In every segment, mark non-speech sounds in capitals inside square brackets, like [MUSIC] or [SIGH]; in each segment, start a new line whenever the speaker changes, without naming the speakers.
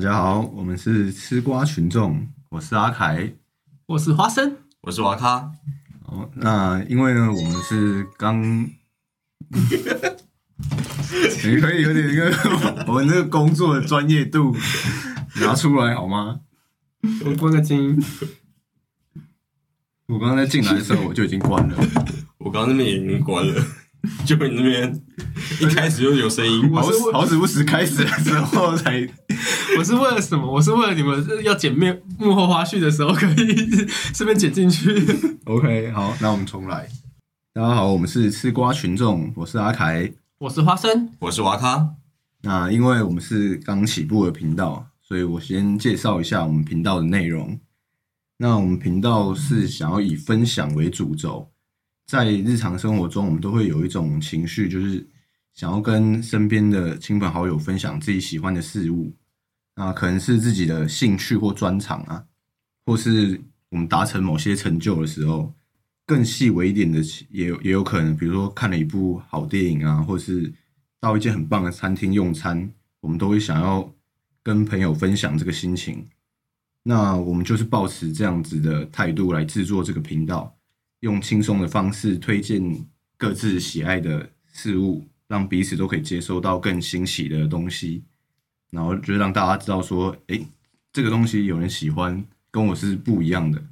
大家好，我们是吃瓜群众，我是阿凯。
我是花生，
我是瓦卡，
哦，那因为呢，我们是刚，[LAUGHS] 你可以有点一个 [LAUGHS] 我们那个工作的专业度拿出来好吗？
我关个静音。
我刚刚在进来的时候我就已经关了，
我刚刚那边也已经关了，就你那边一开始就有声音，
好
我是为
好死不死开始了之后才
我是为了什么？我是为了你们要剪面幕后花絮的时候可以顺便剪进去。
OK。好，那我们重来。大家好，我们是吃瓜群众，我是阿凯。
我是花生，
我是瓦卡，
那因为我们是刚起步的频道，所以我先介绍一下我们频道的内容。那我们频道是想要以分享为主轴，在日常生活中，我们都会有一种情绪，就是想要跟身边的亲朋好友分享自己喜欢的事物。那可能是自己的兴趣或专长啊，或是我们达成某些成就的时候，更细微一点的也有也有可能，比如说看了一部好电影啊，或是到一间很棒的餐厅用餐，我们都会想要跟朋友分享这个心情。那我们就是抱持这样子的态度来制作这个频道，用轻松的方式推荐各自喜爱的事物，让彼此都可以接收到更新奇的东西，然后就让大家知道说，诶，这个东西有人喜欢，跟我是不一样的，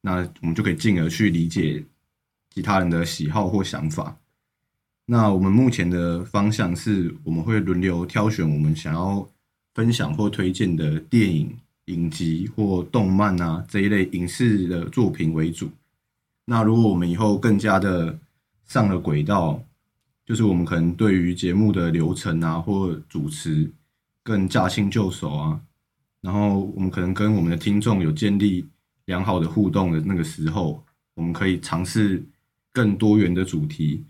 那我们就可以进而去理解其他人的喜好或想法。那我们目前的方向是，我们会轮流挑选我们想要分享或推荐的电影、影集或动漫啊这一类影视的作品为主。那如果我们以后更加的上了轨道，就是我们可能对于节目的流程啊或主持更驾轻就熟啊，然后我们可能跟我们的听众有建立良好的互动的那个时候，我们可以尝试更多元的主题。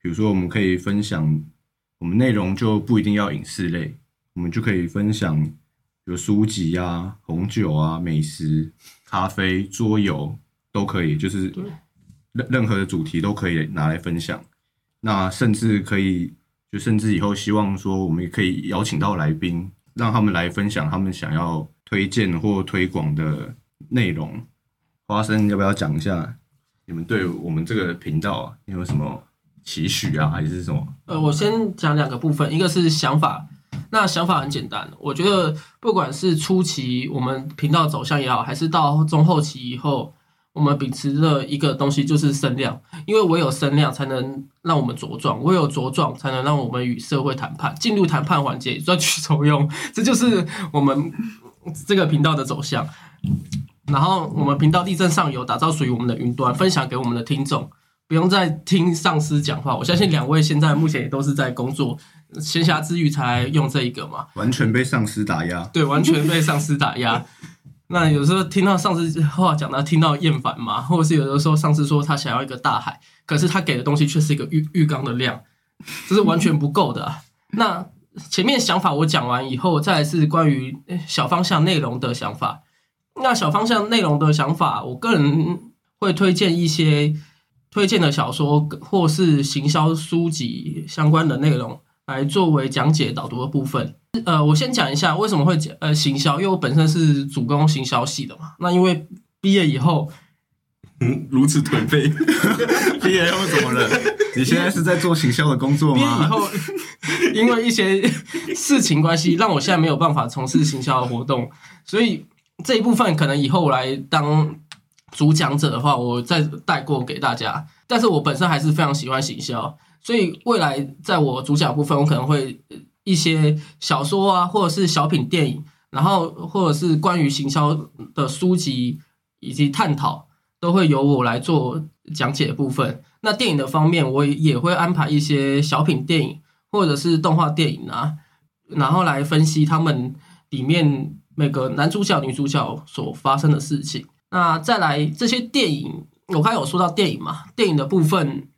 比如说，我们可以分享我们内容就不一定要影视类，我们就可以分享有书籍啊、红酒啊、美食、咖啡、桌游都可以，就是任任何的主题都可以拿来分享。那甚至可以，就甚至以后希望说，我们也可以邀请到来宾，让他们来分享他们想要推荐或推广的内容。花生要不要讲一下你们对我们这个频道啊有没有什么期许啊，还是什么？
呃，我先讲两个部分，一个是想法。那想法很简单，我觉得不管是初期我们频道走向也好，还是到中后期以后，我们秉持的一个东西就是声量，因为唯有声量才能让我们茁壮，唯有茁壮才能让我们与社会谈判，进入谈判环节，赚取酬用，这就是我们这个频道的走向。然后我们频道力争上游，打造属于我们的云端，分享给我们的听众，不用再听上司讲话。我相信两位现在目前也都是在工作，闲暇之余才用这一个嘛。
完全被上司打压。
对，完全被上司打压。那有时候听到上司话讲到听到厌烦嘛，或者是有的时候上司说他想要一个大海，可是他给的东西却是一个浴浴缸的量，这是完全不够的啊、[LAUGHS] 那前面想法我讲完以后，再来是关于呃小方向内容的想法。那小方向内容的想法，我个人会推荐一些推荐的小说或是行销书籍相关的内容来作为讲解导读的部分。呃，我先讲一下为什么会讲呃行销，因为我本身是主攻行销系的嘛。那因为毕业以后，
嗯，如此颓废，[LAUGHS]
毕业后怎么了？你现在是在做行销的工作吗？
毕业以后，因为一些事情关系，让我现在没有办法从事行销的活动，所以这一部分可能以后我来当主讲者的话，我再带过给大家。但是我本身还是非常喜欢行销，所以未来在我主讲部分，我可能会呃一些小说啊，或者是小品电影，然后或者是关于行销的书籍以及探讨，都会由我来做讲解的部分。那电影的方面，我也会安排一些小品电影或者是动画电影啊，然后来分析他们里面每个男主角、女主角所发生的事情。那再来这些电影，我刚才有说到电影嘛，电影的部分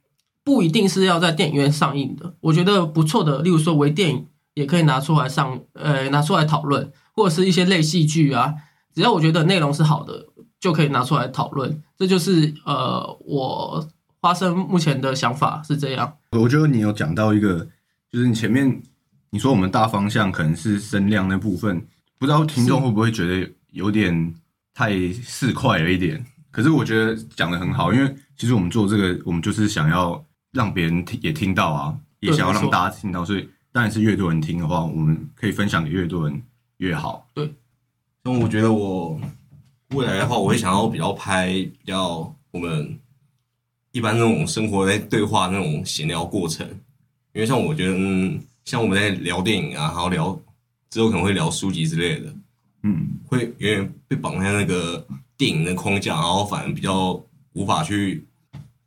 不一定是要在电影院上映的，我觉得不错的，例如说微电影也可以拿出来上，呃，拿出来讨论，或者是一些类戏剧啊，只要我觉得内容是好的，就可以拿出来讨论。这就是呃，我花生目前的想法是这样。
我觉得你有讲到一个，就是你前面你说我们大方向可能是声量那部分，不知道听众会不会觉得有点太市侩了一点？可是我觉得讲的很好，因为其实我们做这个，我们就是想要让别人听也听到啊，也想要让大家听到，所以当然是越多人听的话，我们可以分享给越多人越好。对。
那我觉得我未来的话，我会想要比较拍比较我们一般那种生活在对话那种闲聊过程，因为像我觉得，嗯，像我们在聊电影啊，然后聊之后可能会聊书籍之类的，
嗯，
会有点被绑在那个电影的框架，然后反而比较无法去，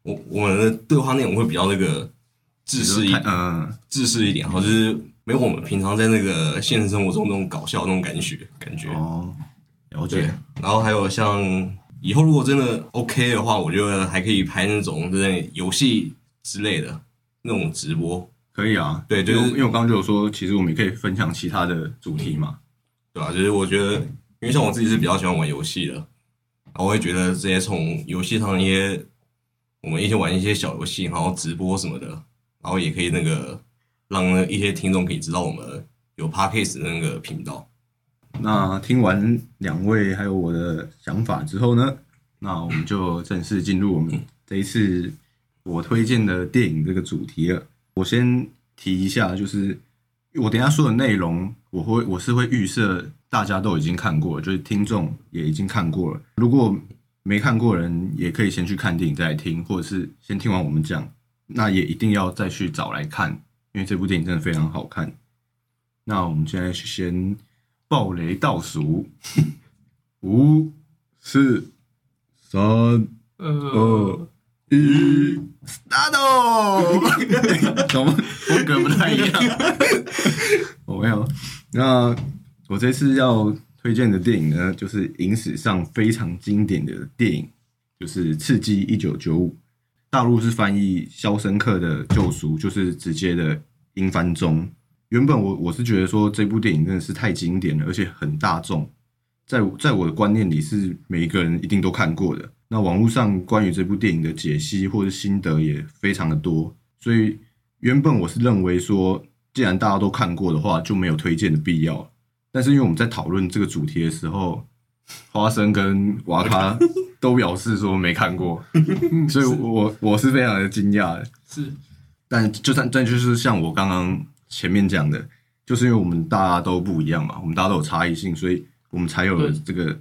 我我们的对话内容会比较那个自私一
太嗯，
自私一点，然后就是没有我们平常在那个现实生活中那种搞笑那种感觉感觉。
哦，了解。，
然后还有像以后如果真的 OK 的话，我觉得还可以拍那种就是游戏之类的那种直播，
可以啊，
对就是
因为因为我刚刚就有说，其实我们也可以分享其他的主题嘛。
对吧、就是我觉得，因为像我自己是比较喜欢玩游戏的，然后我会觉得这些从游戏上一些我们一起玩一些小游戏，然后直播什么的，然后也可以那个让一些听众可以知道我们有 Podcast 的那个频道。
那听完两位还有我的想法之后呢，那我们就正式进入我们这一次我推荐的电影这个主题了。我先提一下，就是我等下说的内容，我会我是会预设大家都已经看过，就是听众也已经看过了。如果没看过的人，也可以先去看电影再来听，或者是先听完我们讲，那也一定要再去找来看，因为这部电影真的非常好看。那我们现在先暴雷倒数，[LAUGHS] 五、四、三、
呃，
二、一，start！[LAUGHS] 怎么风格不太一样？我 [LAUGHS] 没有。那我这次要推荐的电影呢，就是影史上非常经典的电影，就是《刺激一九九五》。大陆是翻译《肖申克的救赎》，就是直接的英翻中。原本我我是觉得说这部电影真的是太经典了，而且很大众，在在我的观念里是每一个人一定都看过的。那网络上关于这部电影的解析或者心得也非常的多，所以原本我是认为说，既然大家都看过的话，就没有推荐的必要。但是因为我们在讨论这个主题的时候，花生跟瓦卡都表示说没看过，[LAUGHS] 所以我我是非常的惊讶的。
是
但就算但就是像我刚刚前面讲的，就是因为我们大家都不一样嘛，我们大家都有差异性，所以我们才有了这个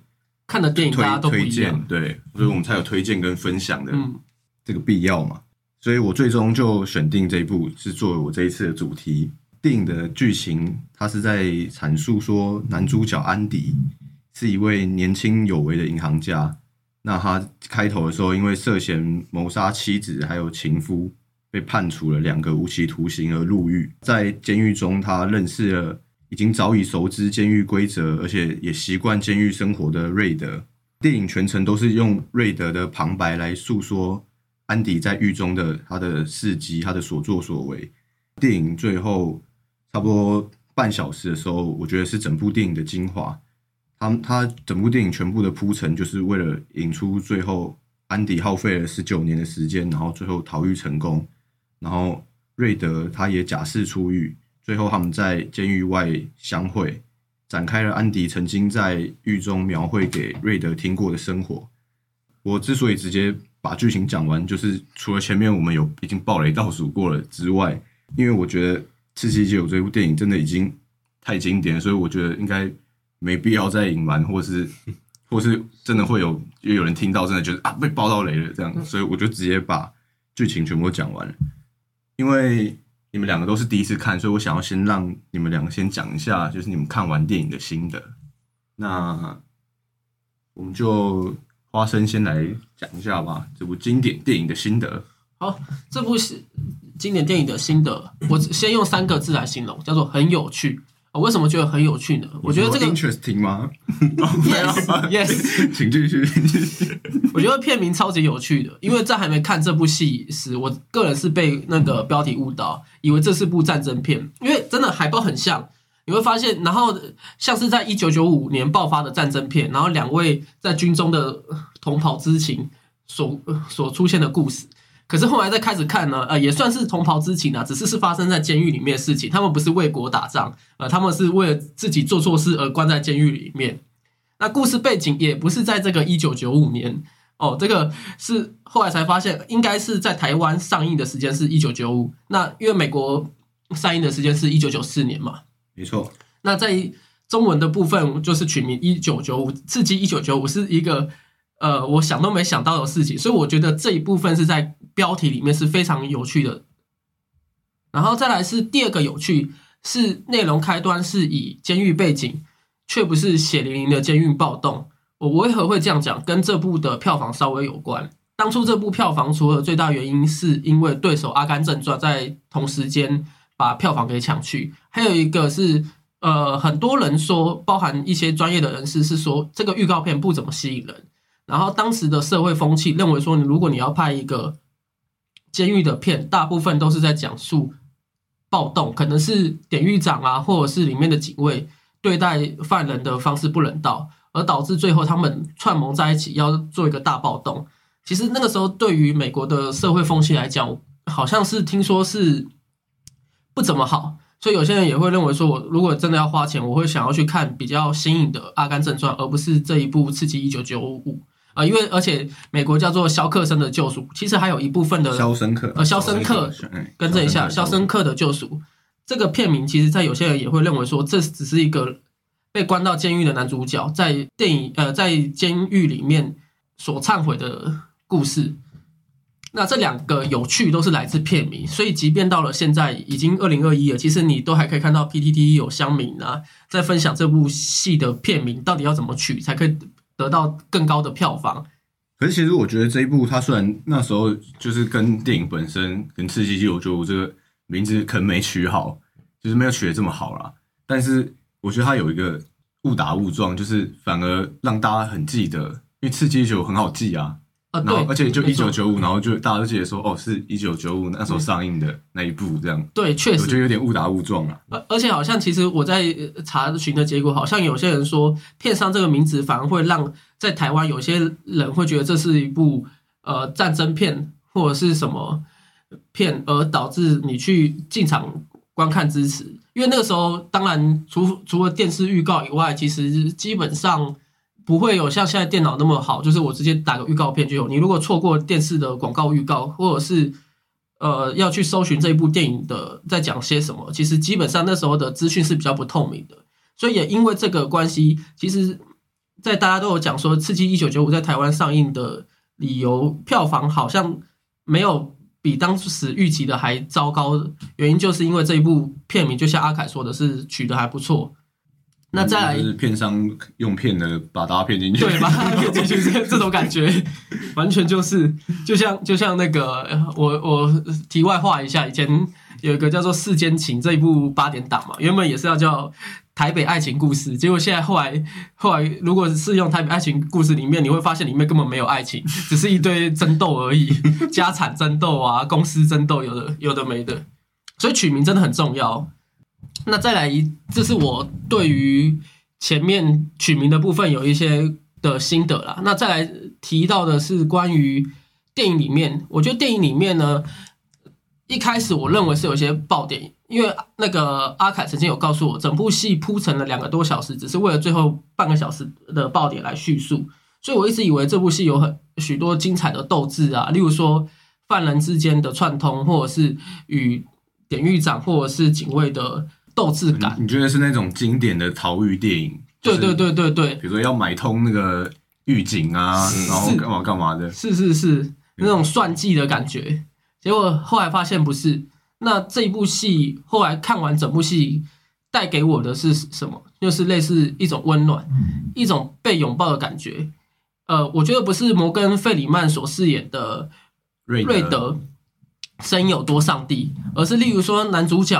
看的电影
推推荐，，对，所以我们才有推荐跟分享的
嗯，
这个必要嘛。所以我最终就选定这一部是作为我这一次的主题。电影的剧情，它是在阐述说，男主角安迪是一位年轻有为的银行家。那他开头的时候，因为涉嫌谋杀妻子还有情夫，被判处了两个无期徒刑而入狱。在监狱中，他认识了已经早已熟知监狱规则，而且也习惯监狱生活的瑞德。电影全程都是用瑞德的旁白来诉说安迪在狱中的他的事迹、他的所作所为。电影最后差不多半小时的时候，我觉得是整部电影的精华。他他整部电影全部的铺陈，就是为了引出最后安迪耗费了十九年的时间，然后最后逃狱成功。然后瑞德他也假释出狱，最后他们在监狱外相会，展开了安迪曾经在狱中描绘给瑞德听过的生活。我之所以直接把剧情讲完，就是除了前面我们有已经暴雷倒数过了之外，因为我觉得《刺激九》这部电影真的已经太经典，所以我觉得应该没必要再隐瞒，或是 [LAUGHS] 或是真的会有有有人听到真的觉得啊被爆到雷了这样，所以我就直接把剧情全部都讲完了。因为你们两个都是第一次看，所以我想要先让你们两个先讲一下，就是你们看完电影的心得。那我们就花生先来讲一下吧，这部经典电影的心得。
好，这部是经典电影的心得，我先用三个字来形容，叫做很有趣。我为什么觉得很有趣呢？我觉得这个
interesting 吗？[LAUGHS]
yes [LAUGHS] yes，
请继续。
我觉得片名超级有趣的，因为在还没看这部戏时，我个人是被那个标题误导，以为这是部战争片，因为真的海报很像。你会发现，然后像是在一九九五年爆发的战争片，然后两位在军中的同袍之情所所出现的故事。可是后来再开始看呢，呃，也算是同袍之情啊，只是是发生在监狱里面的事情。他们不是为国打仗，呃，他们是为了自己做错事而关在监狱里面。那故事背景也不是在这个一九九五年哦，这个是后来才发现，应该是在台湾上映的时间是一九九五。那因为美国上映的时间是一九九四年嘛，
没错。
那在中文的部分就是取名一九九五，刺激一九九五是一个。呃，我想都没想到的事情，所以我觉得这一部分是在标题里面是非常有趣的。然后再来是第二个有趣，是内容开端是以监狱背景，却不是血淋淋的监狱暴动。我为何会这样讲？跟这部的票房稍微有关。当初这部票房除了最大原因是因为对手《阿甘正传》在同时间把票房给抢去，还有一个是呃，很多人说，包含一些专业的人士是说，这个预告片不怎么吸引人。然后当时的社会风气认为说，你如果你要拍一个监狱的片，大部分都是在讲述暴动，可能是典狱长啊，或者是里面的警卫对待犯人的方式不人道，而导致最后他们串谋在一起要做一个大暴动。其实那个时候对于美国的社会风气来讲，好像是听说是不怎么好，所以有些人也会认为说，我如果真的要花钱，我会想要去看比较新颖的《阿甘正传》，而不是这一部《刺激一九九五》。啊，因为而且美国叫做肖克森的救赎，其实还有一部分的
肖申克，
呃，肖申克，更正一下，肖申克的救赎这个片名，其实在有些人也会认为说，这只是一个被关到监狱的男主角在电影呃在监狱里面所忏悔的故事。那这两个有趣都是来自片名，所以即便到了现在已经二零二一了，其实你都还可以看到 PTT 有乡民啊在分享这部戏的片名到底要怎么取才可以。得到更高的票房，
可是其实我觉得这一部它虽然那时候就是跟电影本身跟《刺激九九五》这个名字可能没取好，就是没有取得这么好啦。但是我觉得它有一个误打误撞，就是反而让大家很记得，因为《刺激球》很好记啊。
啊，
对，而且就一九九五，然后就大家都记得说，哦，是一九九五那时候上映的那一部，这样。
对，确实，
我觉得有点误打误撞了。
而而且好像其实我在查询的结果，好像有些人说，片商这个名字反而会让在台湾有些人会觉得这是一部呃战争片或者是什么片，而导致你去进场观看支持。因为那个时候，当然除除了电视预告以外，其实基本上。不会有像现在电脑那么好，就是我直接打个预告片就有。你如果错过电视的广告预告，或者是呃要去搜寻这一部电影的在讲些什么，其实基本上那时候的资讯是比较不透明的。所以也因为这个关系，其实，在大家都有讲说《刺激一九九五》在台湾上映的理由，票房好像没有比当时预期的还糟糕。原因就是因为这一部片名，就像阿凯说的是取得还不错。那再
来，片商用骗的把大家骗进去，
对，把大家骗进去，这这种感觉，[LAUGHS] 完全就是就像就像那个我我题外话一下，以前有一个叫做《世间情》这一部八点档嘛，原本也是要叫《台北爱情故事》，结果现在后来后来，如果是用《台北爱情故事》里面，你会发现里面根本没有爱情，只是一堆争斗而已，家产争斗啊，公司争斗，有的有的没的，所以取名真的很重要。那再来一，这是我对于前面取名的部分有一些的心得啦。那再来提到的是关于电影里面，我觉得电影里面呢，一开始我认为是有些爆点，因为那个阿凯曾经有告诉我，整部戏铺成了两个多小时，只是为了最后半个小时的爆点来叙述，所以我一直以为这部戏有很许多精彩的斗志啊，例如说犯人之间的串通，或者是与典狱长或者是警卫的。斗志感，
你觉得是那种经典的逃狱电影？
对对对对对，
比如说要买通那个狱警啊，然后干嘛干嘛的？
是是是，那种算计的感觉。结果后来发现不是。那这一部戏后来看完整部戏，带给我的是什么？就是类似一种温暖，一种被拥抱的感觉。呃，我觉得不是摩根费里曼所饰演的瑞德声有多上帝，而是例如说男主角。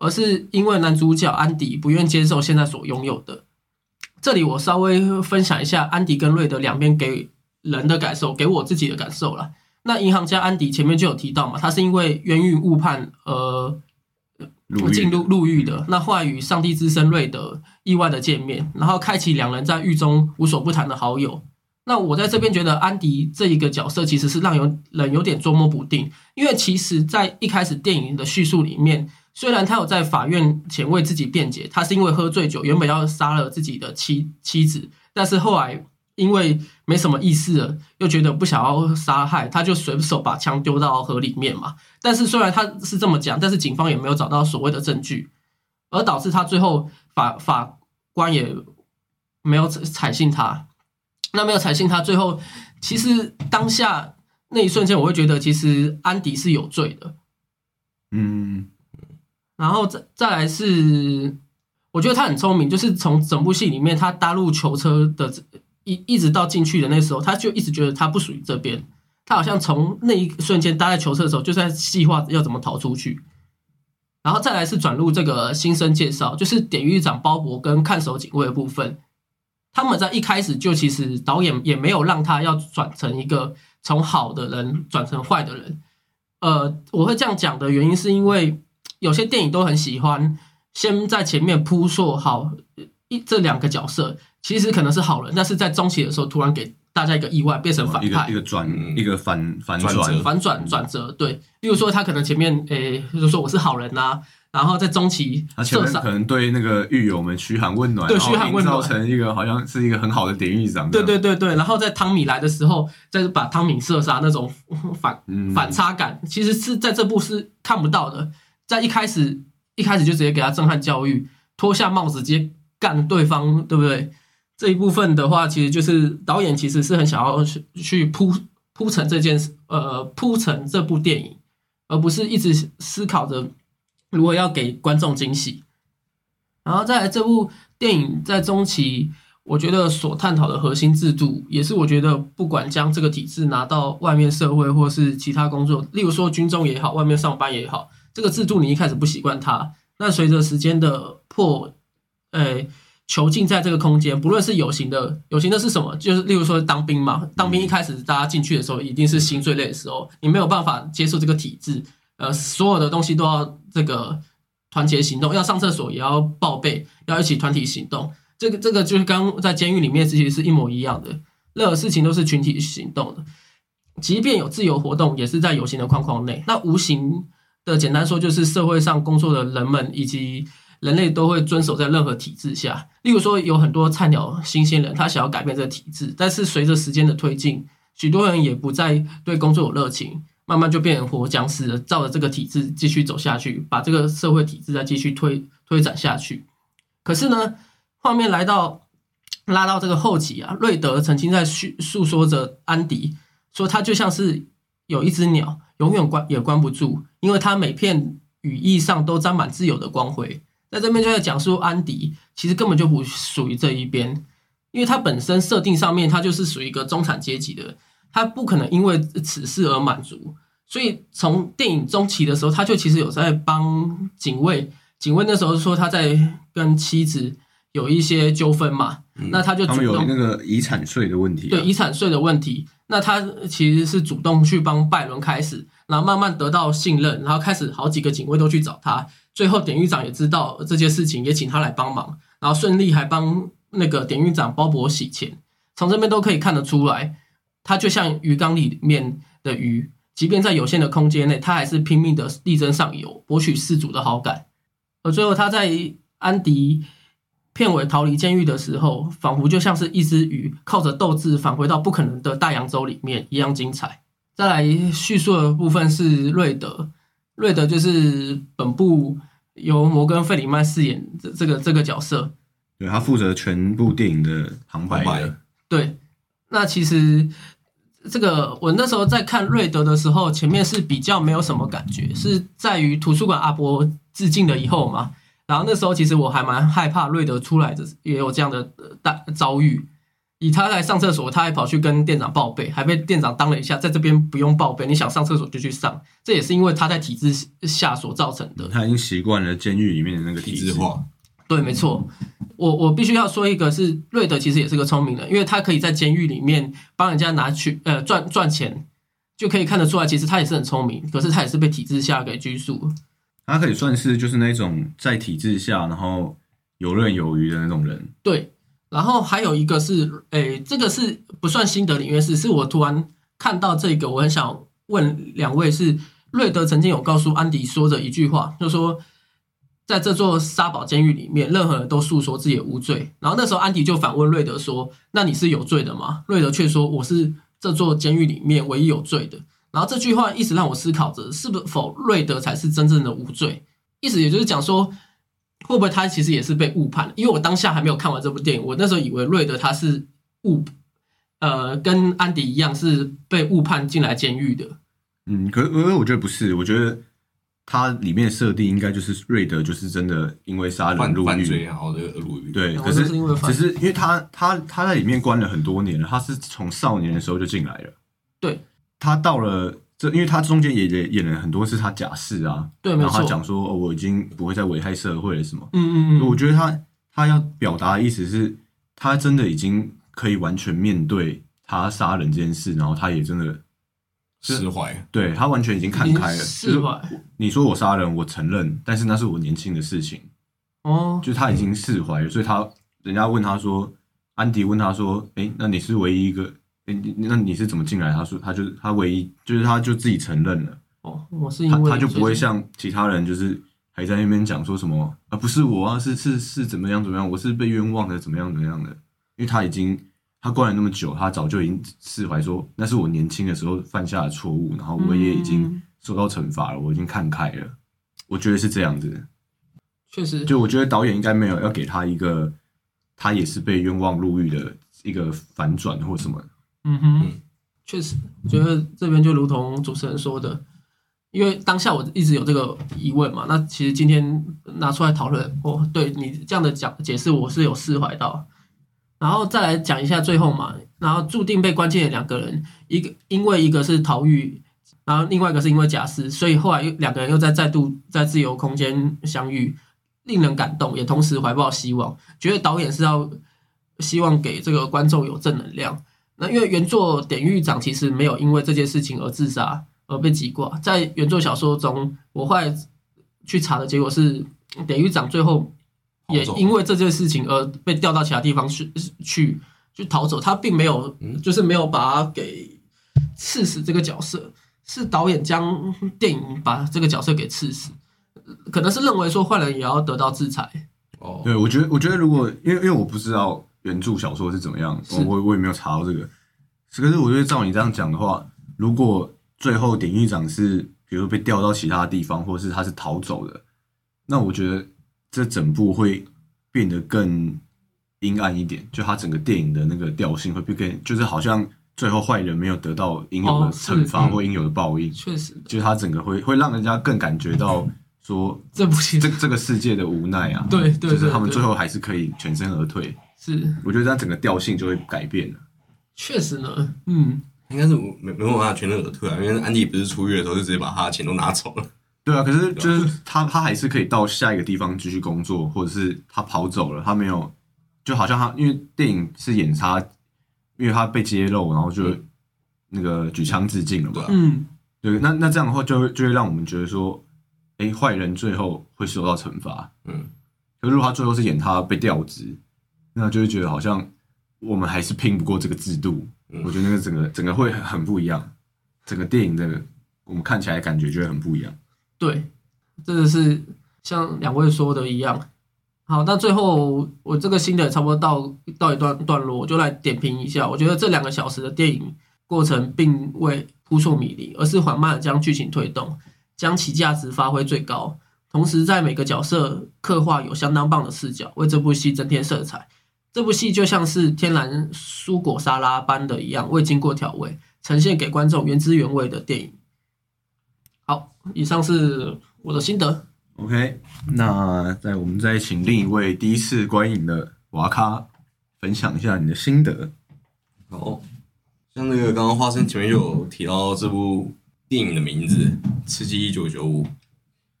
而是因为男主角安迪不愿接受现在所拥有的。这里我稍微分享一下安迪跟瑞德两边给人的感受，给我自己的感受了。那银行家安迪前面就有提到嘛，他是因为冤狱误判而进入入狱的。那后来与上帝之身瑞德意外的见面，然后开启两人在狱中无所不谈的好友。那我在这边觉得安迪这一个角色其实是让有人有点捉摸不定，因为其实，在一开始电影的叙述里面，虽然他有在法院前为自己辩解，他是因为喝醉酒，原本要杀了自己的妻妻子，但是后来因为没什么意思了，又觉得不想要杀害，他就随手把枪丢到河里面嘛。但是虽然他是这么讲，但是警方也没有找到所谓的证据，而导致他最后法法官也没有采信他。那没有采信他，最后其实当下那一瞬间，我会觉得其实安迪是有罪的。
嗯，
然后再再来是，我觉得他很聪明，就是从整部戏里面他搭入囚车的一一直到进去的那时候，他就一直觉得他不属于这边，他好像从那一瞬间搭在囚车的时候，就在计划要怎么逃出去。然后再来是转入这个新生介绍，就是典狱长鲍勃跟看守警卫的部分。他们在一开始就其实导演也没有让他要转成一个从好的人转成坏的人。呃，我会这样讲的原因是因为有些电影都很喜欢先在前面铺说好一这两个角色其实可能是好人，但是在中期的时候突然给大家一个意外变成反派，
一个转
嗯。
一个反反
转，
反转转折。对，例如说他可能前面诶，就是说我是好人呐、然后在中期
他前
射杀
面可能对那个狱友们嘘寒问暖，
对嘘寒问暖。
造成一个好像是一个很好的典狱长，
对对，对对，然后在汤米来的时候，再把汤米射杀那种反
嗯，
反差感，其实是在这部是看不到的。在一开始一开始就直接给他震撼教育，脱下帽子直接干对方，对不对？这一部分的话，其实就是导演其实是很想要去去铺铺成这件事，呃，铺成这部电影，而不是一直思考着如何要给观众惊喜。然后再来这部电影在中期，我觉得所探讨的核心制度，也是我觉得不管将这个体制拿到外面社会或是其他工作，例如说军中也好，外面上班也好，这个制度你一开始不习惯它，那随着时间的破，呃，囚禁在这个空间，不论是有形的，有形的是什么？就是例如说当兵嘛，当兵一开始大家进去的时候，一定是心最累的时候，你没有办法接受这个体制，呃，所有的东西都要这个团结行动，要上厕所也要报备，要一起团体行动。这个这个就是刚在监狱里面其实是一模一样的，任何事情都是群体行动的，即便有自由活动，也是在有形的框框内。那无形的，简单说就是社会上工作的人们以及人类都会遵守在任何体制下。例如说，有很多菜鸟新鲜人，他想要改变这个体制，但是随着时间的推进，许多人也不再对工作有热情，慢慢就变成活僵尸了，照着这个体制继续走下去，把这个社会体制再继续推推展下去。可是呢，画面来到拉到这个后期啊，瑞德曾经在叙诉说着安迪，说他就像是有一只鸟，永远关也关不住，因为它每片羽翼上都沾满自由的光辉。在这边就在讲述安迪其实根本就不属于这一边，因为他本身设定上面他就是属于一个中产阶级的，他不可能因为此事而满足，所以从电影中期的时候，他就其实有在帮警卫，警卫那时候说他在跟妻子有一些纠纷嘛，那他就主动
他们有那个遗产税的问题啊，
对遗产税的问题，那他其实是主动去帮拜伦开始，然后慢慢得到信任，然后开始好几个警卫都去找他，最后典狱长也知道这件事情，也请他来帮忙，然后顺利还帮那个典狱长鲍勃洗钱，从这边都可以看得出来，他就像鱼缸里面的鱼，即便在有限的空间内，他还是拼命的力争上游，博取事主的好感，而最后他在安迪。片尾逃离监狱的时候，仿佛就像是一只鱼靠着斗志返回到不可能的大洋洲里面一样精彩。再来叙述的部分是瑞德，瑞德就是本部由摩根·费里曼饰演这这个这个角色。
对他负责全部电影的旁白
旁白
的，
对，那其实这个我那时候在看瑞德的时候，前面是比较没有什么感觉，是在于图书馆阿伯致敬了以后嘛。然后那时候其实我还蛮害怕瑞德出来的也有这样的呃大遭遇，以他来上厕所，他还跑去跟店长报备，还被店长当了一下，在这边不用报备，你想上厕所就去上，这也是因为他在体制下所造成的。
他已经习惯了监狱里面的那个
体
体
制化，
对，没错，我我必须要说一个是瑞德其实也是个聪明人，因为他可以在监狱里面帮人家拿去呃赚赚钱，就可以看得出来，其实他也是很聪明，可是他也是被体制下给拘束。
他可以算是就是那种在体制下然后游刃有余的那种人。
对，然后还有一个是，诶，这个是不算心得领略是，是我突然看到这个，我很想问两位是，瑞德曾经有告诉安迪说的一句话，就说在这座沙堡监狱里面，任何人都诉说自己无罪。然后那时候安迪就反问瑞德说：“那你是有罪的吗？”瑞德却说：“我是这座监狱里面唯一有罪的。”然后这句话一直让我思考着，是否瑞德才是真正的无罪？意思也就是讲说。会不会他其实也是被误判？因为我当下还没有看完这部电影，我那时候以为瑞德他是误，呃，跟安迪一样是被误判进来监狱的。
嗯，可可是我觉得不是，我觉得他里面设定应该就是瑞德就是真的因为杀人入狱，
然后的入狱。
对，
哦
可是
那是因为犯
只是因为他他他在里面关了很多年了，他是从少年的时候就进来了。
对，
他到了这，因为他中间也演演了很多次他假释啊，
对，
然后他。讲说、哦、我已经不会再危害社会了什么。
嗯嗯嗯，
我觉得他他要表达的意思是，他真的已经可以完全面对他杀人这件事，然后他也真的
释怀，
对他完全已经看开了。
释怀
你说我杀人，我承认，但是那是我年轻的事情，
哦，
就他已经释怀了，所以他人家问他说，安迪问他说，诶，那你是唯一一个，诶，你那你是怎么进来？他说他就他唯一，就是他就自己承认了。
哦，我是因为
他他就不会像其他人，就是还在那边讲说什么啊，不是我啊，是是是怎么样怎么样，我是被冤枉的，怎么样怎么样的。因为他已经他关了那么久，他早就已经释怀说那是我年轻的时候犯下的错误，然后我也已经
嗯
受到惩罚了，我已经看开了。我觉得是这样子，
确实
就我觉得导演应该没有要给他一个他也是被冤枉入狱的一个反转或什么。
嗯哼，确实，觉得这边就如同主持人说的，因为当下我一直有这个疑问嘛，那其实今天拿出来讨论，哦，对你这样的讲解释，我是有释怀到。然后再来讲一下最后嘛，然后注定被关进的两个人，一个因为一个是逃狱，然后另外一个是因为假释，所以后来又两个人又在再度在自由空间相遇，令人感动，也同时怀抱希望。觉得导演是要希望给这个观众有正能量。那因为原作典狱长其实没有因为这件事情而自杀而被击挂，在原作小说中，我后来去查的结果是，典狱长最后也因为这件事情而被调到其他地方去去去逃走，他并没有
嗯
就是没有把他给刺死这个角色，是导演将电影把这个角色给刺死，可能是认为说坏人也要得到制裁。
哦，
对，我觉得，我觉得如果因为因为我不知道原著小说是怎么样，
是。
我我我也没有查到这个。可是我觉得照你这样讲的话，如果最后典狱长是比如说被调到其他地方，或者是他是逃走的，那我觉得这整部会变得更阴暗一点，就他整个电影的那个调性会变更，就是好像最后坏人没有得到应有的惩罚
嗯。
或应有的报应，
确实，
就是他整个会会让人家更感觉到说
这部戏
这这个世界的无奈啊，
对对
就是他们最后还是可以全身而退。
是
我觉得它整个调性就会改变了。
确实呢，嗯，
应该是没没有办法全身而退啊，因为安迪不是出狱的时候就直接把他的钱都拿走了。
对啊，可是就是他他还是可以到下一个地方继续工作，或者是他跑走了，他没有，就好像他因为电影是演他，因为他被揭露，然后就那个举枪自尽了嘛
对啊。
嗯，
对，那那这样的话就会就会让我们觉得说，哎，坏人最后会受到惩罚。
嗯，
可是如果他最后是演他被调职，那就会觉得好像我们还是拼不过这个制度。
嗯
我觉得那个整个整个会很不一样，整个电影的我们看起来感觉就会很不一样。
对，真的是像两位说的一样。好，那最后我这个新的差不多到到一段段落，我就来点评一下。我觉得这两个小时的电影过程并未扑朔迷离，而是缓慢的将剧情推动，将其价值发挥最高。同时，在每个角色刻画有相当棒的视角，为这部戏增添色彩。这部戏就像是天然蔬果沙拉般的一样，未经过调味，呈现给观众原汁原味的电影。好，以上是我的心得。
OK，那在我们再请另一位第一次观影的娃咖分享一下你的心得。
好，像那个刚刚花生前面就有提到这部电影的名字《刺激一九九五》，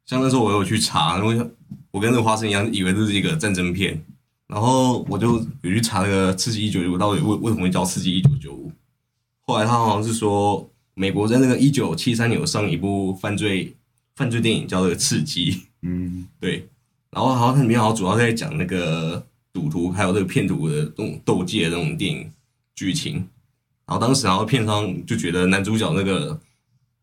像那时候我有去查，因为我跟那个花生一样，以为这是一个战争片，然后我就有去查那个《刺激一九九五》到底为为什么会叫《刺激一九九五》，后来他好像是说美国在那个一九七三年有上一部犯罪犯罪电影叫做《刺激》，
嗯，
对，然后好像它里面好像主要在讲那个赌徒还有这个骗徒的这种斗技的那种电影剧情。然后当时然后片商就觉得男主角那个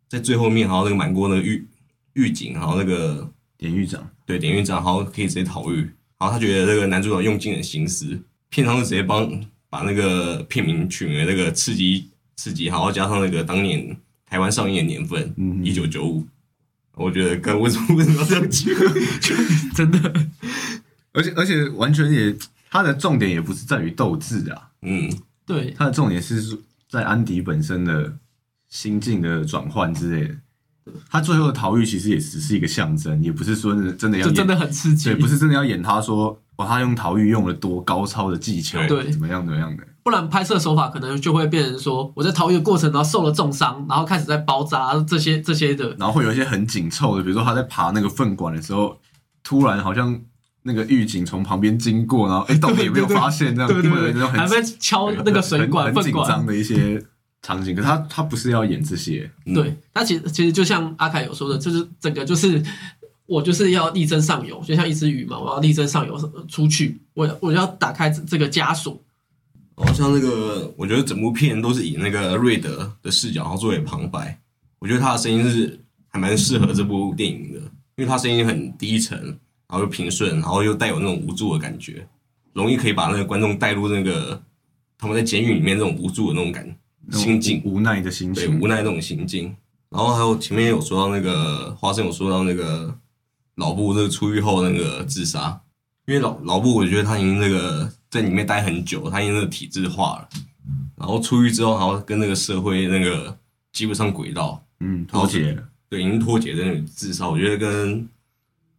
在最后面，然后那个满锅那个狱狱警，然后那个
典狱长，
对典狱长，然后可以直接逃狱。然后他觉得这个男主角用尽了心思，片商就直接帮把那个片名取名为那个刺激刺激，然后加上那个当年台湾上映的年份
嗯
一九九五。我觉得跟为什么为什么要这样讲？[LAUGHS]
真的，
而且而且完全也，它的重点也不是在于斗志啊，
嗯，
对，
它的重点是在安迪本身的心境的转换之类的。他最后的逃狱其实也只是一个象征，也不是说真的要
真的很刺激，
对，不是真的要演他说哇，他用逃狱用了多高超的技巧，
对
怎么样怎么样的。
不然拍摄手法可能就会变成说我在逃狱的过程，然后受了重伤，然后开始在包扎这些这些的，
然后会有一些很紧凑的，比如说他在爬那个粪管的时候，突然好像那个狱警从旁边经过，然后哎，到底有没有发现这样？
对对对，
会有那种很
还在敲那个水管、
很
粪管，
很紧张的一些场景。可他他不是要演这些，
嗯
对，他其实其实就像阿凯有说的，就是整个就是我就是要力争上游，就像一只鱼嘛，我要力争上游出去，我我要打开这这个枷锁，
然后像那个，我觉得整部片都是以那个瑞德的视角，然后作为旁白。我觉得他的声音是还蛮适合这部电影的，因为他声音很低沉，然后又平顺，然后又带有那种无助的感觉，容易可以把那个观众带入那个他们在监狱里面那种无助的那种感心境，
无无奈的心
对
情，
无奈那种心境。然后还有前面有说到那个花生有说到那个老布这个出狱后那个自杀，因为老老布我觉得他已经那个在里面待很久，他已经那个体制化了，然后出狱之后，然后跟那个社会那个基本上轨道，
嗯，脱节了。
对，已经脱节的那种自杀，我觉得跟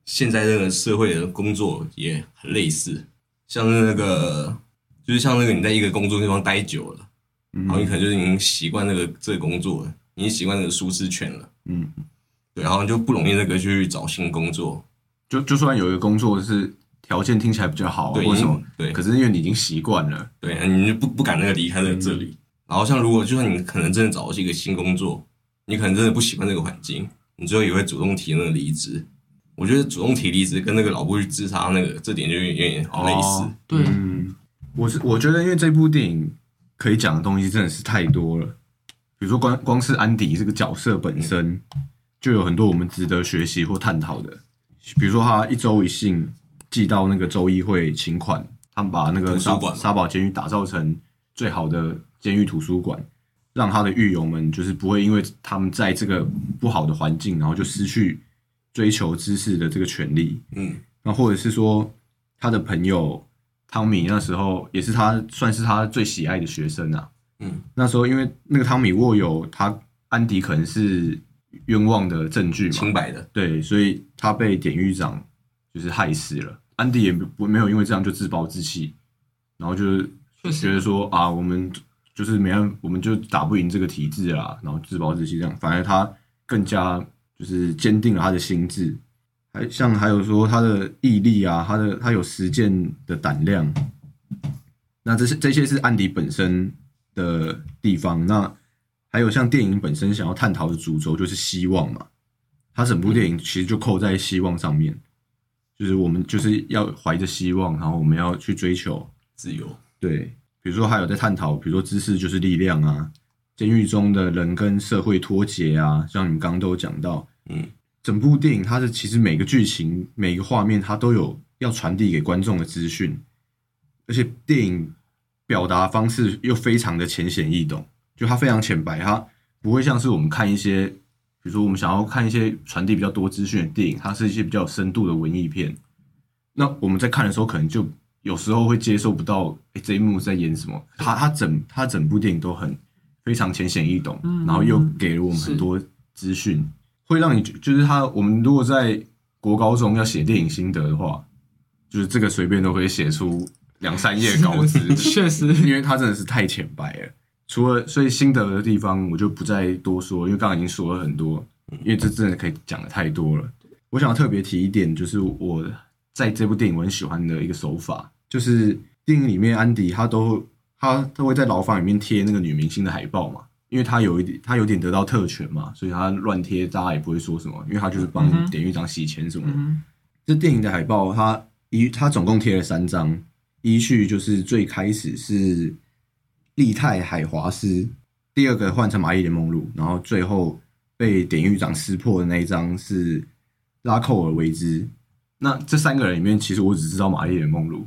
现在这个社会的工作也很类似，像是那个就是像那个你在一个工作地方待久了。然后你可能就是已经习惯那个这个工作了，已经习惯那个舒适圈了，
嗯，
对，然后就不容易那个去找新工作，
就就算有一个工作是条件听起来比较好啊，
对，
或什么，
对
可是因为你已经习惯了，
对，你就不不敢那个离开在这里。然后像如果就算你可能真的找到一个新工作，你可能真的不喜欢这个环境，你最后也会主动提那个离职。我觉得主动提离职跟那个老布去自杀那个这点就有点很类似。
哦
对，
嗯，我是我觉得，因为这部电影可以讲的东西真的是太多了，比如说光光是安迪这个角色本身，就有很多我们值得学习或探讨的。比如说他一周一信寄到那个州议会请款，他们把那个沙
图书馆
沙堡监狱打造成最好的监狱图书馆，让他的狱友们就是不会因为他们在这个不好的环境，然后就失去追求知识的这个权利。
嗯，
那或者是说他的朋友汤米那时候也是他算是他最喜爱的学生啊。
嗯，
那时候因为那个汤米握有他安迪可能是冤枉的证据嘛，
清白的，
对，所以他被典狱长就是害死了。安迪也不没有因为这样就自暴自弃，然后就是觉得说啊，我们就是没办，我们就打不赢这个体制啦，然后自暴自弃这样，反而他更加就是坚定了他的心智，还像还有说他的毅力啊，他的他有实践的胆量，那这是这些是安迪本身的地方，那还有像电影本身想要探讨的主轴就是希望嘛，他整部电影其实就扣在希望上面，就是我们就是要怀着希望，然后我们要去追求
自由，
对，比如说还有在探讨，比如说知识就是力量啊，监狱中的人跟社会脱节啊，像你们刚刚都有讲到，
嗯，
整部电影它的其实每个剧情、每个画面，它都有要传递给观众的资讯，而且电影表达方式又非常的浅显易懂，就它非常浅白，它不会像是我们看一些，比如说我们想要看一些传递比较多资讯的电影，它是一些比较有深度的文艺片，那我们在看的时候，可能就有时候会接受不到，诶这一幕在演什么。它它整它整部电影都很非常浅显易懂，
嗯。
然后又给了我们很多资讯，会让你觉就是他我们如果在国高中要写电影心得的话，就是这个随便都可以写出两三页稿子，[LAUGHS]
确实，
因为它真的是太浅白了。除了所以心得的地方，我就不再多说，因为刚刚已经说了很多，因为这真的可以讲的太多了。我想特别提一点，就是我在这部电影我很喜欢的一个手法，就是电影里面安迪他都他都会在牢房里面贴那个女明星的海报嘛，因为他有一点他有点得到特权嘛，所以他乱贴大家也不会说什么，因为他就是帮典狱长洗钱什么的。
嗯，
这电影的海报，他一他总共贴了三张，一序就是最开始是利泰海华斯，第二个换成玛丽莲梦露，然后最后被典狱长撕破的那一张是拉寇尔维兹。那这三个人里面，其实我只知道玛丽莲梦露，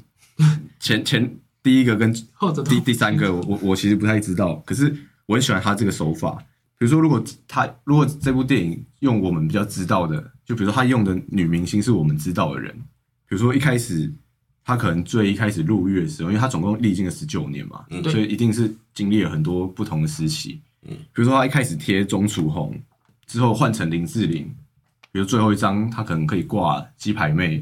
前前第一个跟
后者
第第三个，我我我其实不太知道，可是我很喜欢他这个手法。比如说，如果他如果这部电影用我们比较知道的，就比如说他用的女明星是我们知道的人，比如说一开始他可能最一开始入狱的时候，因为他总共历经了十九年嘛，
嗯
所以一定是经历了很多不同的时期。
嗯
比如说他一开始贴钟楚红，之后换成林志玲，比如最后一张他可能可以挂鸡排妹，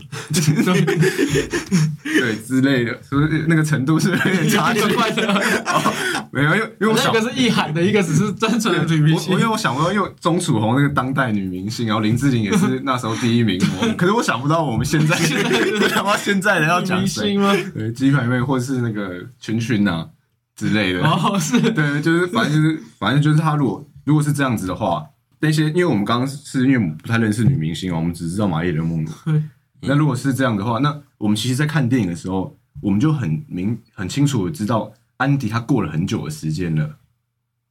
对之类的，所以那个程度是有点差距。[LAUGHS] 没有，因为因为我想
那个是意涵的，一个只是单纯的女明星
我我因为。我想不到，因为钟楚红那个当代女明星，然后林志玲也是那时候第一名，我可是我想不到我们现在，[LAUGHS] 我想不到现在的要
女
讲谁
吗？
对，鸡排妹或是那个群群啊之类的，
哦，是
对，就是反正就是反正就是他如果如果是这样子的话，那些因为我们刚刚是因为我们不太认识女明星哦，我们只知道玛丽莲梦露
对。
那如果是这样的话，那我们其实，在看电影的时候，我们就很明很清楚的知道，安迪她过了很久的时间了，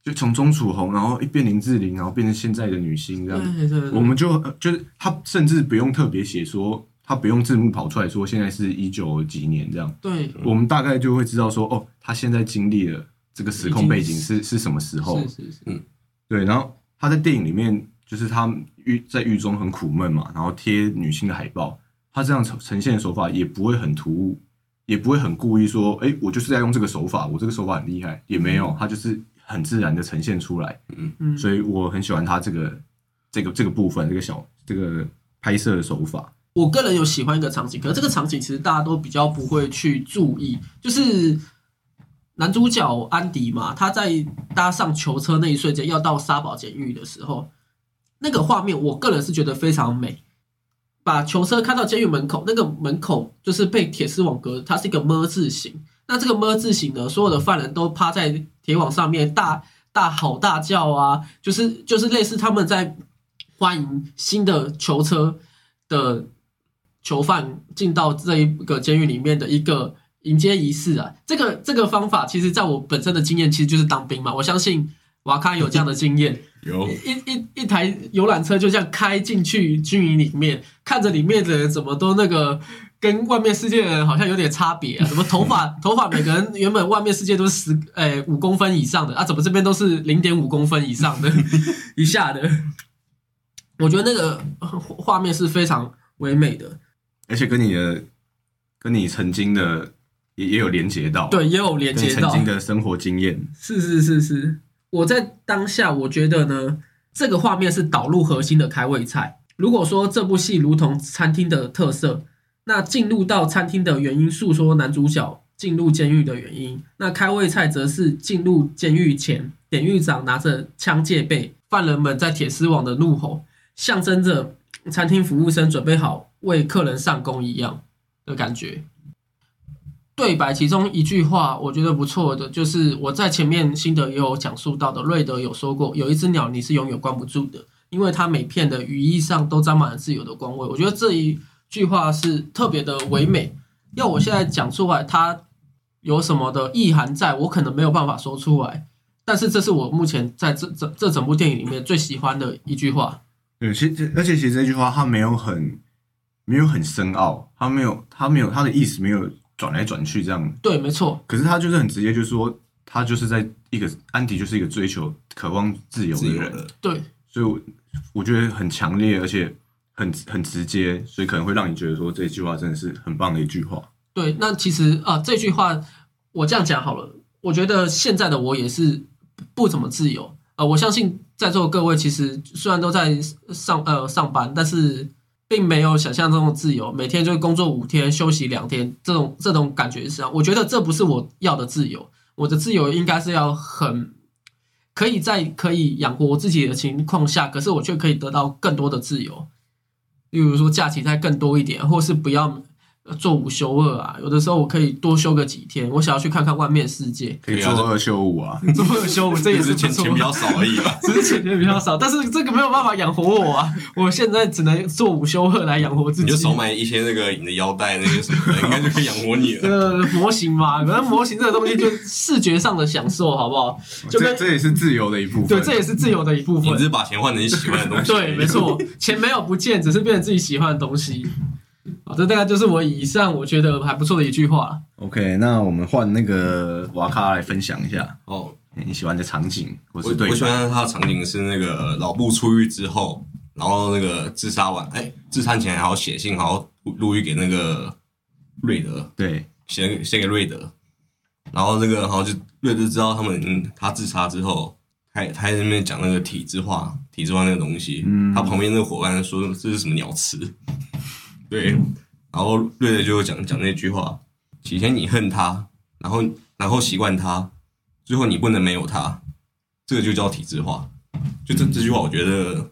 就从钟楚红，然后一变林志玲，然后变成现在的女星这样。
对对对，
我们就呃就是他甚至不用特别写说，他不用字幕跑出来说现在是一九几年这样，
对
我们大概就会知道说，哦，他现在经历了这个时空背景是是什么时候？
是是是，
对，然后他在电影里面就是他狱在狱中很苦闷嘛，然后贴女性的海报，他这样呈呈现的手法也不会很突兀，也不会很故意说，哎，我就是在用这个手法，我这个手法很厉害，也没有，他就是很自然的呈现出来，
嗯，
所以我很喜欢他这个这个这个部分，这个小这个拍摄的手法。
我个人有喜欢一个场景，可是这个场景其实大家都比较不会去注意，就是男主角安迪嘛，他在搭上囚车那一瞬间要到沙堡监狱的时候，那个画面我个人是觉得非常美。把囚车开到监狱门口，那个门口就是被铁丝网隔，它是一个么字形。那这个么字形呢，所有的犯人都趴在铁网上面大大吼大叫啊，就是就是类似他们在欢迎新的囚车的囚犯进到这一个监狱里面的一个迎接仪式啊。这个这个方法，其实在我本身的经验其实就是当兵嘛，我相信瓦卡有这样的经验。[LAUGHS]
有
一一一台游览车就这样开进去军营里面，看着里面的人怎么都那个跟外面世界的人好像有点差别啊，怎么头发头发每个人原本外面世界都是十诶五公分以上的啊，怎么这边都是零点五公分以上的 [LAUGHS] 以下的？我觉得那个呃画面是非常唯美的，
而且跟你的跟你曾经的也也有连接到，，
对，也有连接到
曾经的生活经验，
是是是是，我在当下我觉得呢，这个画面是导入核心的开胃菜。如果说这部戏如同餐厅的特色，那进入到餐厅的原因，诉说男主角进入监狱的原因。那开胃菜则是进入监狱前，典狱长拿着枪戒备，犯人们在铁丝网的怒吼，象征着餐厅服务生准备好为客人上工一样的感觉。对白其中一句话，我觉得不错的，就是我在前面心得也有讲述到的。瑞德有说过，有一只鸟你是永远关不住的，因为它每片的羽翼上都沾满了自由的光辉。我觉得这一句话是特别的唯美。要我现在讲出来，它有什么的意涵在，我可能没有办法说出来。但是这是我目前在这这这整部电影里面最喜欢的一句话。
对，其实而且其实这句话它没有很没有很深奥，它没有它没有它的意思没有转来转去这样，
对，没错，
可是他就是很直接，就是说他就是在一个安迪就是一个追求渴望自由的人，
对，
所以我我觉得很强烈，而且很很直接，所以可能会让你觉得说这句话真的是很棒的一句话。
对，那其实啊，这句话我这样讲好了，我觉得现在的我也是不怎么自由。呃，我相信在座的各位其实虽然都在上呃上班，但是并没有想象中的自由，每天就工作五天，休息两天，这种这种感觉是啊。我觉得这不是我要的自由，我的自由应该是要很可以在可以养活我自己的情况下，可是我却可以得到更多的自由，例如说假期再更多一点，或是不要做五休二啊，有的时候我可以多休个几天，我想要去看看外面世界，
可以做二休五啊。[LAUGHS]
做二休五这也是
钱钱比较少而已吧。[LAUGHS]
只是钱比较少，但是这个没有办法养活我啊！[LAUGHS] 我现在只能做五休二来养活自己。
你就少买一些那个你的腰带那些什么的，应该就可以养活你了。
呃模型嘛，可能模型这个东西就是视觉上的享受，好不好？就跟
这这也是自由的一部分。
对，这也是自由的一部分
你只。是把钱换成你喜欢的东西。
对，没。错，钱没有不见，只是变成自己喜欢的东西。好，这大概就是我以上我觉得还不错的一句话。
OK，那我们换那个瓦卡来分享一下
哦，
你喜欢的场景或
我
是对白。
我喜欢他的场景是那个老布出狱之后，然后那个自杀完，哎，自杀前还要写信，还要录音给那个瑞德，
对，
写写给瑞德，然后那个然后就瑞德知道他们嗯他自杀之后，他他还在那边讲那个体制化体制化那个东西，
嗯。
他旁边那个伙伴说这是什么鸟词，对，然后瑞瑞就讲讲那句话，起先你恨他，然后然后习惯他，最后你不能没有他，这个就叫体制化，就这这句话我觉得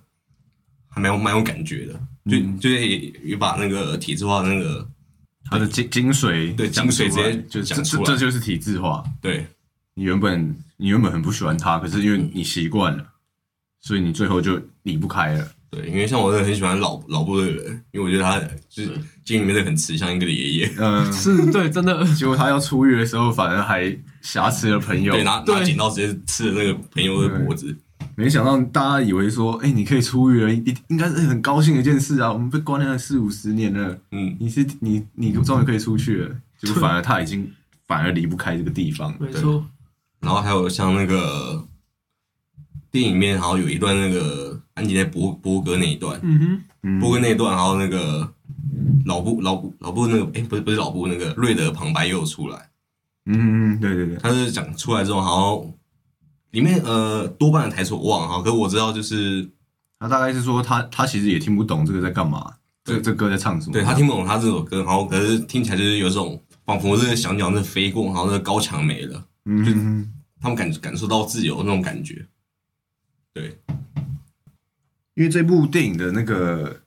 还蛮有蛮有感觉的，就
嗯
就是也也把那个体制化那个
它的精精髓
对精髓直接
就
讲出来
这这就是体制化。
对。
你原本你原本很不喜欢他，可是因为你习惯了，所以你最后就离不开了。
对，因为像我真的很喜欢老老布的人，因为我觉得他就是经里面的很慈祥一个的爷爷，[LAUGHS]
嗯，
是对，真的
结果他要出狱的时候，反而还挟持了朋友。
对，拿拿
对
剪刀直接刺了那个朋友的脖子，
没想到大家以为说，哎、你可以出狱了，应应该是很高兴的一件事啊。我们被关了四五十年了，
嗯，
你是你你终于可以出去了，结果反而他已经反而离不开这个地方。
没错。
然后还有像那个电影里面，好像有一段那个安吉在播播歌那一段，
嗯哼，
嗯
播歌那一段，然后那个老布老布老布那个，哎，不是不是老布那个瑞德旁白也有出来，
嗯，对对对，
他是讲出来之后，好像里面呃多半的台词我忘了哈，可是我知道就是
他大概是说他他其实也听不懂这个在干嘛，这这歌在唱什么。
对他听不懂他这首歌，然后可是听起来就是有种仿佛这个小鸟在飞过，然后那个高墙没了，
嗯，嗯
他们感感受到自由那种感觉。对，
因为这部电影的那个，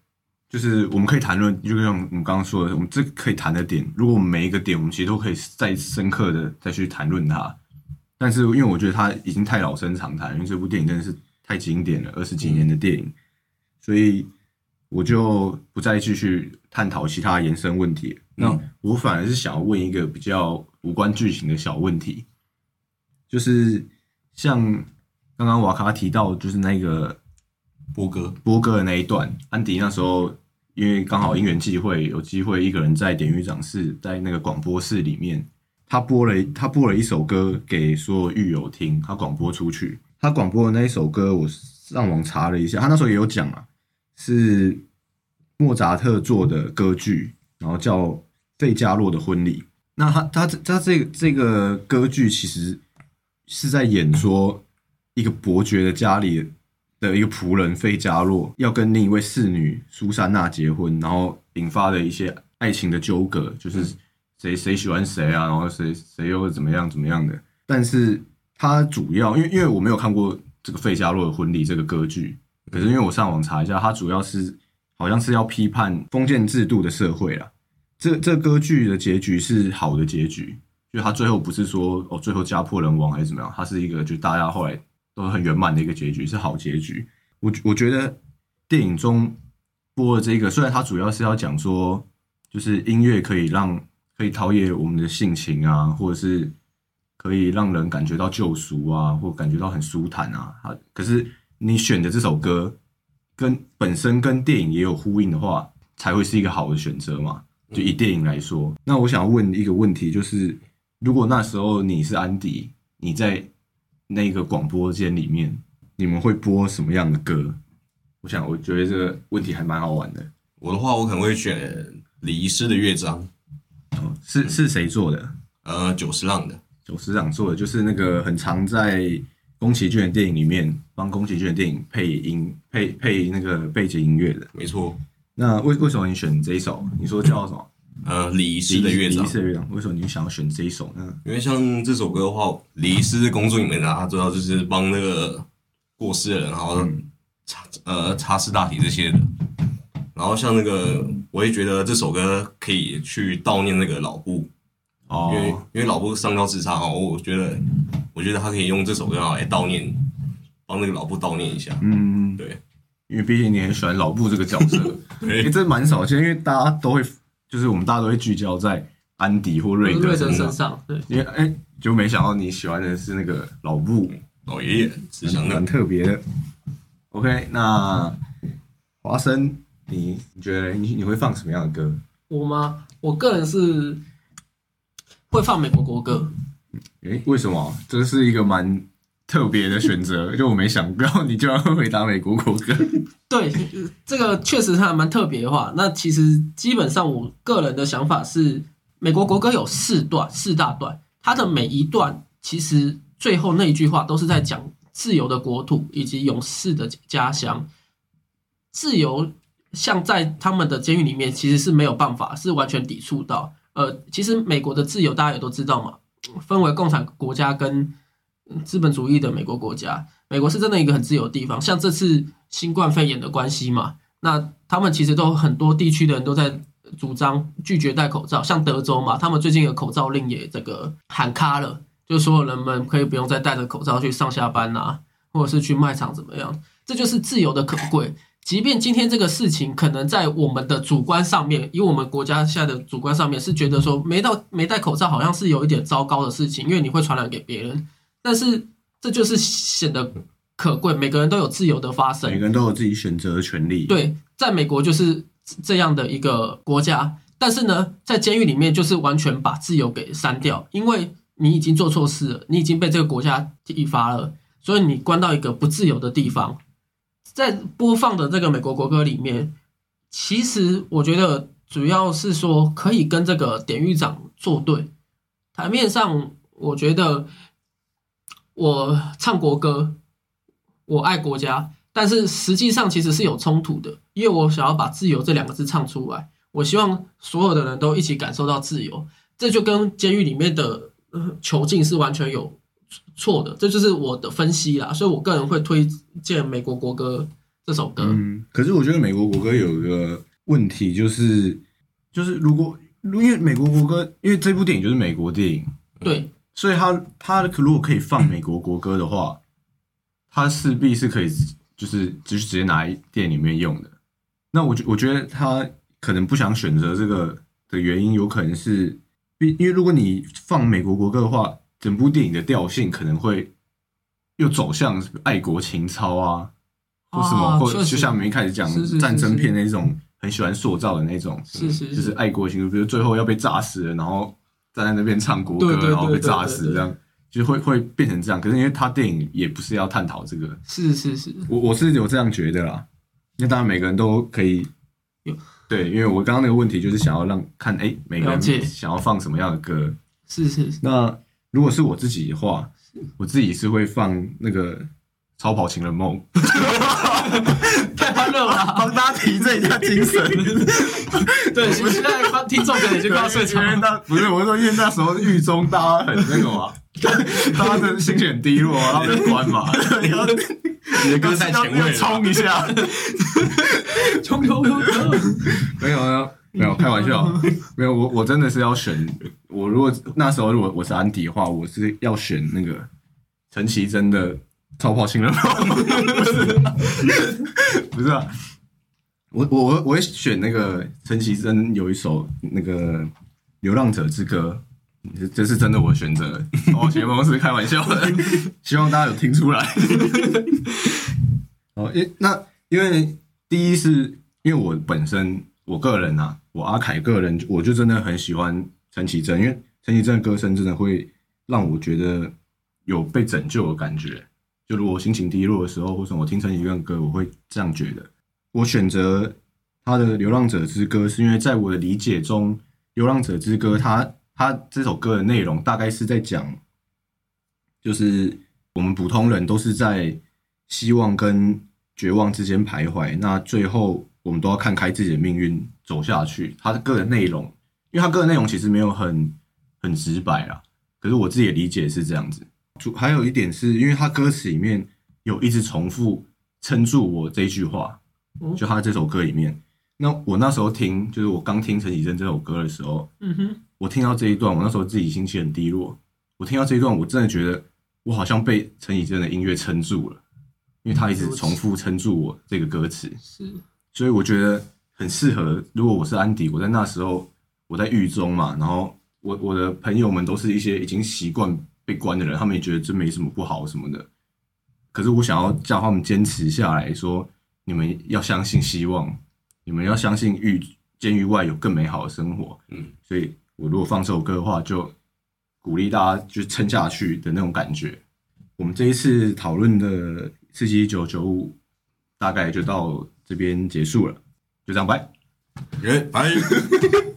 就是我们可以谈论，就像我们刚刚说的，我们这可以谈的点，如果我们每一个点，我们其实都可以再深刻的再去谈论它。但是因为我觉得它已经太老生常谈，因为这部电影真的是太经典了，二十几年的电影，所以我就不再继续探讨其他延伸问题。那我反而是想要问一个比较无关剧情的小问题，就是像刚刚瓦卡提到，就是那个
波哥，
播歌的那一段，安迪那时候因为刚好因缘际会，有机会一个人在典狱长室，在那个广播室里面，他播了他播了一首歌给所有狱友听，他广播出去。他广播的那一首歌，我上网查了一下，他那时候也有讲啊，是莫扎特做的歌剧，然后叫《费加洛的婚礼》。那他他他这个这个歌剧其实是在演说一个伯爵的家里的一个仆人费加洛要跟另一位侍女苏珊娜结婚，然后引发的一些爱情的纠葛，就是谁谁喜欢谁啊，然后谁谁又怎么样怎么样的。但是他主要因为因为我没有看过这个费加洛的婚礼这个歌剧，可是因为我上网查一下，他主要是好像是要批判封建制度的社会啦。这这歌剧的结局是好的结局，就他最后不是说哦最后家破人亡还是怎么样，他是一个就大家后来都很圆满的一个结局，是好结局。我我觉得电影中播的这个，虽然它主要是要讲说，就是音乐可以让可以陶冶我们的性情啊，或者是可以让人感觉到救赎啊，或感觉到很舒坦啊。啊，可是你选的这首歌跟本身跟电影也有呼应的话，才会是一个好的选择嘛。就以电影来说，那我想问一个问题，就是如果那时候你是安迪，你在那个广播间里面，你们会播什么样的歌？我想，我觉得这个问题还蛮好玩的。
我的话我可能会选李医师的乐章，
哦，是是谁做的？
呃，久石让的，
久石让做的，就是那个很常在宫崎骏的电影里面帮宫崎骏的电影配音、配配那个背景音乐的。
没错，
那为为什么你选这一首？你说叫什么？
呃，李医师的乐章。
李医，师的乐章。为什么你想要选这一首呢？
因为像这首歌的话，李医师的工作里面呢，他主要就是帮那个过世的人，然后
嗯。
擦呃擦拭大体这些的，然然后像那个，我也觉得这首歌可以去悼念那个老布，哦。因为
哦，
因为老布上吊自杀哦，我觉得我觉得他可以用这首歌来悼念，帮那个老布悼念一下。
嗯，
对，
因为毕竟你很喜欢老布这个角色，[LAUGHS]
对。
诶这蛮少见，因为大家都会，就是我们大家都会聚焦在安迪或瑞德
瑞德
身上，
对，
因为哎、就没想到你喜欢的是那个老布，
老爷爷慈祥
蛮，特别的。OK，那华生，你你觉得你你会放什么样的歌？
我吗？我个人是会放美国国歌，
诶、为什么？这是一个蛮特别的选择，[LAUGHS] 就我没想到你居然会回答美国国歌。
对，这个确实是还蛮特别的话。那其实基本上我个人的想法是，美国国歌有四段，四大段，它的每一段其实最后那一句话都是在讲自由的国土以及勇士的家乡。自由像在他们的监狱里面，其实是没有办法，是完全抵触到。呃，其实美国的自由大家也都知道嘛，分为共产国家跟资本主义的美国国家。美国是真的一个很自由的地方，像这次新冠肺炎的关系嘛，那他们其实都很多地区的人都在主张拒绝戴口罩，像德州嘛，他们最近的口罩令也这个喊卡了，就所有人们可以不用再戴着口罩去上下班啊，或者是去卖场怎么样，这就是自由的可贵。即便今天这个事情可能在我们的主观上面，以我们国家现在的主观上面是觉得说没到没戴口罩好像是有一点糟糕的事情，因为你会传染给别人，但是这就是显得可贵，每个人都有自由的发声
每。个人都有自己选择的权利。，
对，在美国就是这样的一个国家，但是呢，在监狱里面就是完全把自由给删掉，因为你已经做错事了，你已经被这个国家体罚了，所以你关到一个不自由的地方。在播放的这个美国国歌里面，其实我觉得主要是说可以跟这个典狱长作对。台面上，我觉得我唱国歌，我爱国家，但是实际上其实是有冲突的，因为我想要把“自由”这两个字唱出来，我希望所有的人都一起感受到自由，这就跟监狱里面的、呃、囚禁是完全有错的，这就是我的分析啦，所以我个人会推荐美国国歌这首歌。
嗯，可是我觉得美国国歌有一个问题，就是就是如果因为美国国歌，因为这部电影就是美国电影，
对，
所以他他如果可以放美国国歌的话，他势必是可以就是就是直接拿来店里面用的。那我觉我觉得他可能不想选择这个的原因，有可能是因因为如果你放美国国歌的话，整部电影的调性可能会又走向爱国情操啊，或什么，或就像我们一开始讲
是是是
战争片那种很喜欢塑造的那种，
是是
就是爱国情，比如最后要被炸死了，然后站在那边唱国歌，然后被炸死这样，就会会变成这样。可是因为他电影也不是要探讨这个，
是是是，
我我是有这样觉得啦。那当然每个人都可以
有
对，因为我刚刚那个问题就是想要让看，哎、每个人想要放什么样的歌。
是是是，
那如果是我自己的话，我自己是会放那个《超跑情人梦》，[LAUGHS] 帮大家提振一下精神。[LAUGHS]
对，现在观听众可能已经快要睡着了。
那不是我是说，因为那时候狱中大家很那个嘛，[LAUGHS] 大家的心情很低落，然后被关嘛，你
的歌太前卫
冲一下。
冲 [LAUGHS] 冲冲冲！
没有没有没有，开玩笑，没有我我真的是要选，我如果那时候如果我是安迪的话，我是要选那个陈绮贞的《超跑情人梦》，不是不是啊，我我我我会选那个陈绮贞有一首那个《流浪者之歌》。这是真的，我选择的。哦，前方是开玩笑的，希望大家有听出来。哦，因那因为第一是因为我本身我个人啊，我阿凯个人我就真的很喜欢陈绮贞，因为陈绮贞的歌声真的会让我觉得有被拯救的感觉。就如果心情低落的时候，或者我听陈绮贞歌，我会这样觉得。我选择他的《流浪者之歌》，是因为在我的理解中，《流浪者之歌》它它这首歌的内容大概是在讲，就是我们普通人都是在希望跟绝望之间徘徊，那最后我们都要看开自己的命运走下去。他的歌的内容，因为他歌的内容其实没有很很直白啦，可是我自己的理解是这样子。主还有一点是因为他歌词里面有一直重复撑住我这一句话，
嗯
就他这首歌里面，那我那时候听，就是我刚听陈绮贞这首歌的时候，
嗯哼，
我听到这一段，我那时候自己心情很低落。我听到这一段，我真的觉得我好像被陈绮贞的音乐撑住了，因为他一直重复撑住我这个歌词，
是，
所以我觉得很适合。如果我是安迪，我在那时候我在狱中嘛，然后我我的朋友们都是一些已经习惯被关的人，他们也觉得这没什么不好什么的。可是我想要叫他们坚持下来，说你们要相信希望，你们要相信狱监狱外有更美好的生活。
嗯，
所以我如果放这首歌的话，就鼓励大家就撑下去的那种感觉。我们这一次讨论的四七一九九五，大概就到这边结束了，就这样
拜。[LAUGHS]